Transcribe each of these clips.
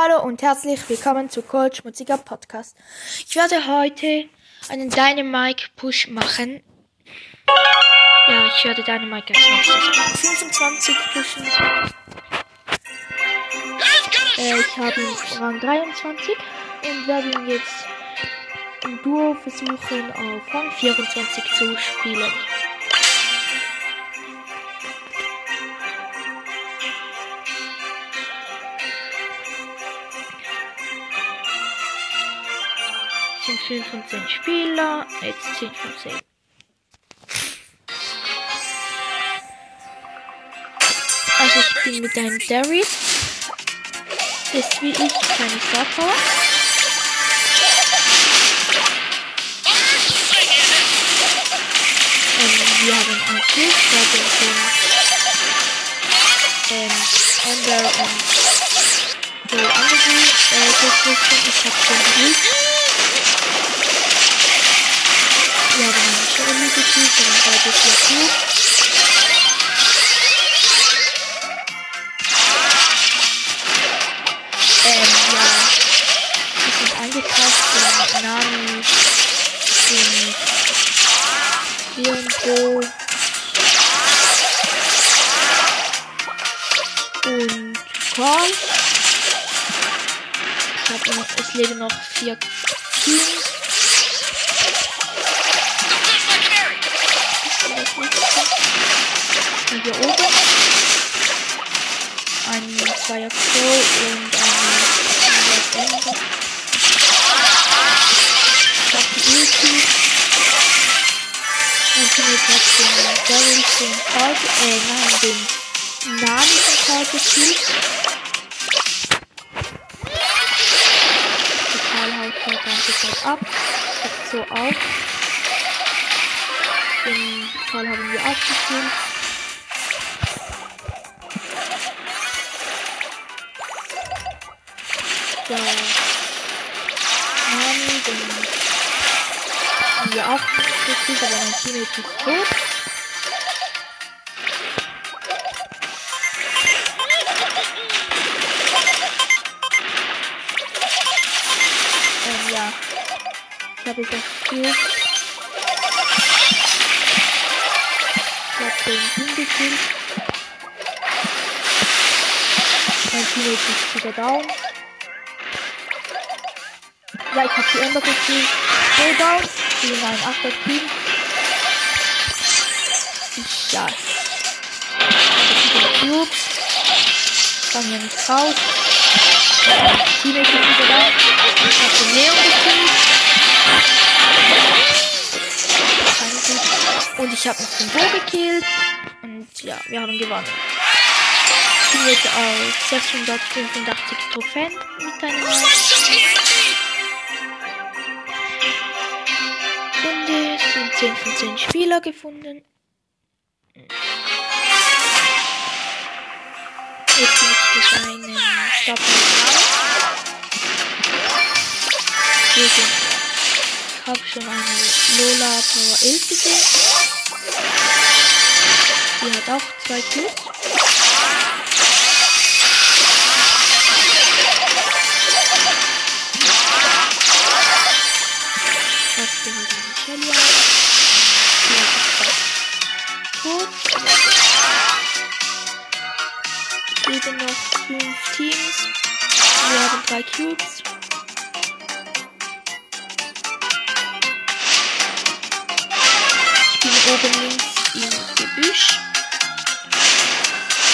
Hallo und herzlich willkommen zu Cold Schmutziger Podcast. Ich werde heute einen Dynamite Push machen. Ja, ich werde Dynamite als nächstes 25 pushen. Äh, ich habe Rang 23 und werde ihn jetzt im Duo versuchen auf Rang 24 zu spielen. Sind 5 von 10 Spieler, jetzt 10 von 10. Also ich bin mit einem Derry. Ist wie ich keine Star Power. Ähm, wir haben ein Schild, da sind ähm, Amber und so andere äh, Geschwister. Ich hab Hilfe. Wir haben eine Cherry gekriegt, wir haben beide vier Ähm, ja. Wir sind eingekauft von Nami, den irgendwo und Paul. Ich hab noch, es leben noch vier Teams. Und hier oben ein Zweier Pro und eine Ende. Ich hab die Ulti. Und Teammate hat den Daryl den Karl, äh, nein, den Nami von gekillt. Der Karl haut die ganze Zeit ab. So auf. Den Karl haben wir aufgekillt. So. Nami, den haben wir auch gekillt, aber mein Teammate ist tot. Ähm, ja. Ich habe jetzt das Spiel. Ich habe den hingekillt. Mein Teammate ist wieder down. Ja, ich habe die Ember. So down. Die in ein 8er Team. Ja. Cubes. Kann hier nicht raus. Teammate ist wieder da. Ich habe den Leon gekillt. Und ich habe noch den Bo gekillt. Und ja, wir haben gewonnen. Jetzt auf 685 Trophäen mit deinem 10 von 10 Spieler gefunden. Jetzt muss ich einen Gegen ich habe schon eine Lola Power 11 gesehen. Die hat auch zwei Kills. Leben noch fünf Teams. Wir haben drei Cubes. Ich bin oben links im Gebüsch.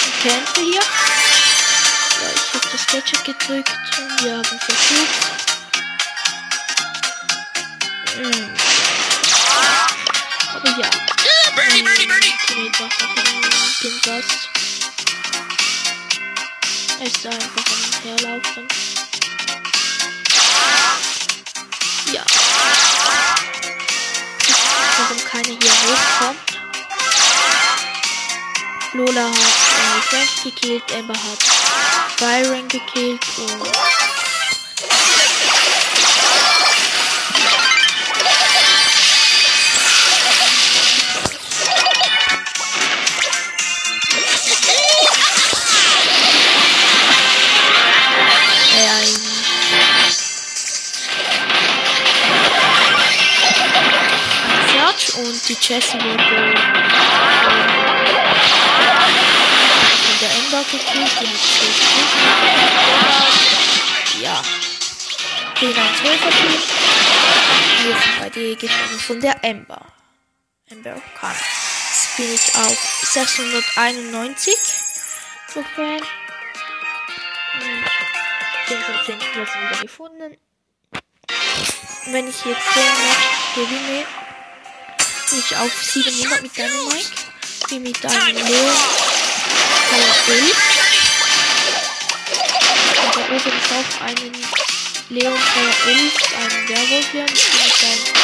Ich kämpfe hier. Ja, ich habe das Gadget gedrückt und wir haben vier Cubes. Hm. Aber ja. Birdie, birdie, birdie. Teammate macht noch ist da einfach Herlaufen. Ja. Warum keiner hier hochkommt. Lola hat äh, Frank gekillt, Ember hat Byron gekillt und die Jessie wurde ähm, von der Ember gekillt. Die hat 12 Ja. Den ein 12 Team. Wir sind bei dir gestorben von der Ember. Ember kann. Jetzt bin ich auf 691 Trophäen. Und 10 von 10 Spieler sind wieder gefunden. Wenn ich jetzt den Match gewinne, bin ich auf 700 mit Dynamite. Bin mit einem Leon Power 11. Und da oben ist auch einen Leon Power 11, einen Werwolf Leon. Ich bin mit einem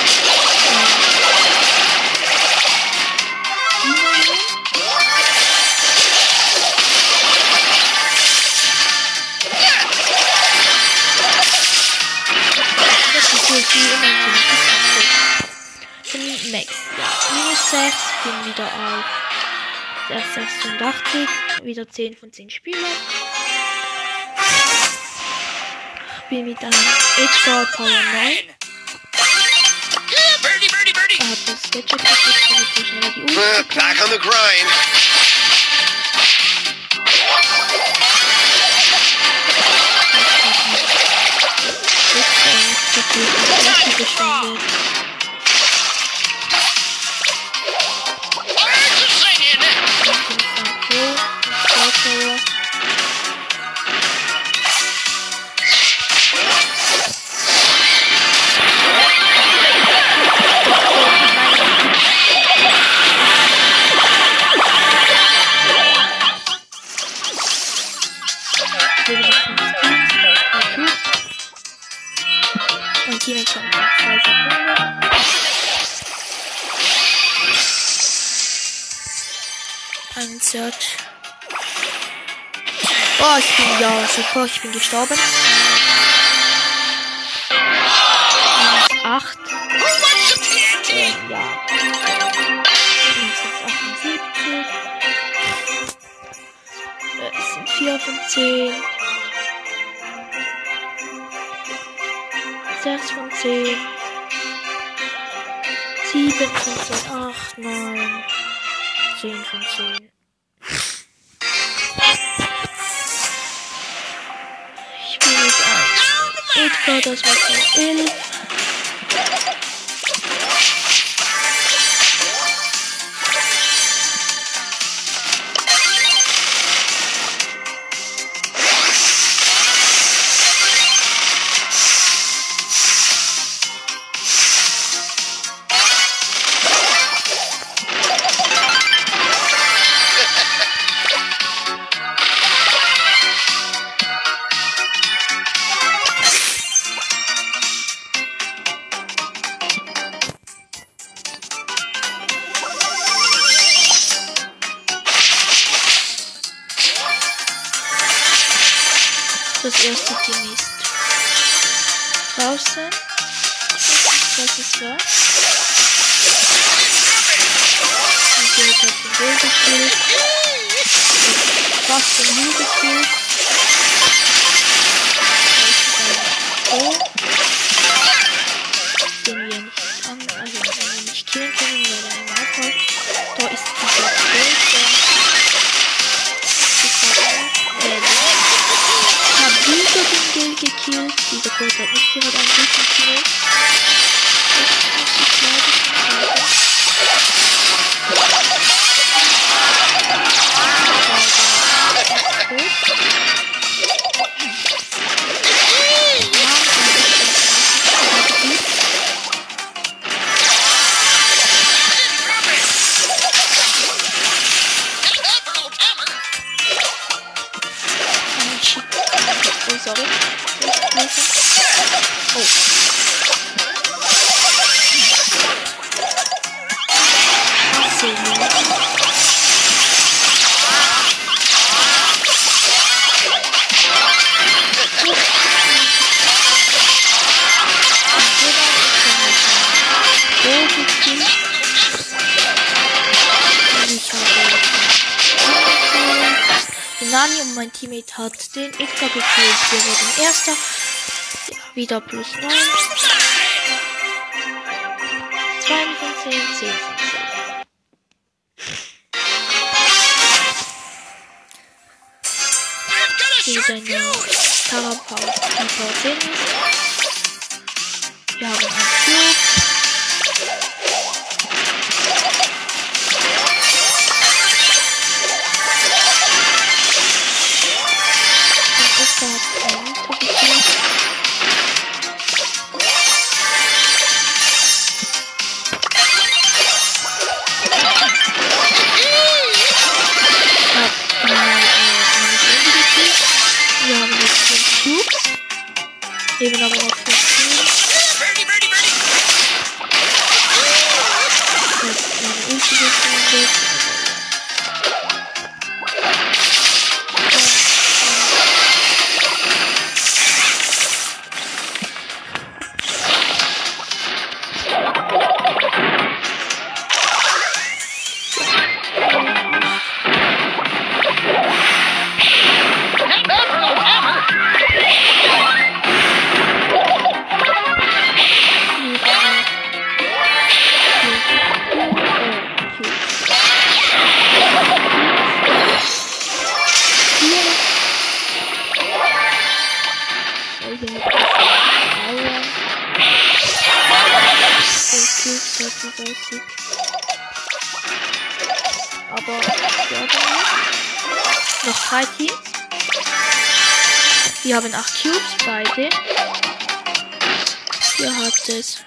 wieder auf der 86. Wieder 10 von 10 Spielen. Bin mit einem Edgar Power 9. Birdie, birdie, birdie. Er hat das Gadget gekriegt, damit er schneller die Uh, bekommt. back on the grind. Birds zwei Sekunden. Oh, ich bin ja super, ich bin gestorben. Minus 8. Who wants some TNT? Ähm, ja. Minus 78. Äh, es sind 4 von 10. 6 von 10. 7 von 10. 8, 9. 10 von 10. Ich bin mit einem Edgar, das von 11. Das erste Team ist draußen. Das ist was. Und hier hat den Ball gekillt. Hat nicht gerade einen guten ich. Oh, sorry. Oh. Nani und mein Teammate hat den Edgar gekillt. Wir wurden erster. Wieder plus 9. 2 von 10, 10 von 10. Wieder eine Power Power, die Power 10 ist. Wir haben einen Cube. Eben aber Aber wir haben noch drei Teams. Wir haben acht Cubes, beide. Hier hat es.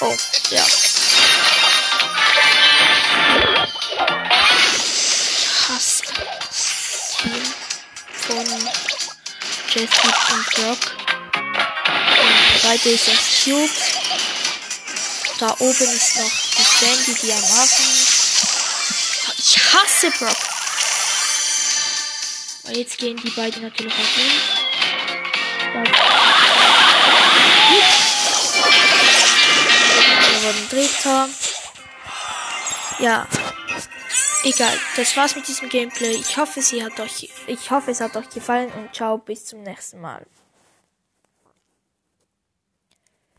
Oh, ja. Ich hasse Team von Jesse und Brock. Und beide das Cubes. Da oben ist noch die Sandy, die am Hafen. Ich hasse Brock. Aber jetzt gehen die beiden natürlich auf uns. Wir wurden Dritter. Ja. Egal. Das war's mit diesem Gameplay. Ich hoffe, sie hat euch, ich hoffe, es hat euch gefallen und ciao, bis zum nächsten Mal.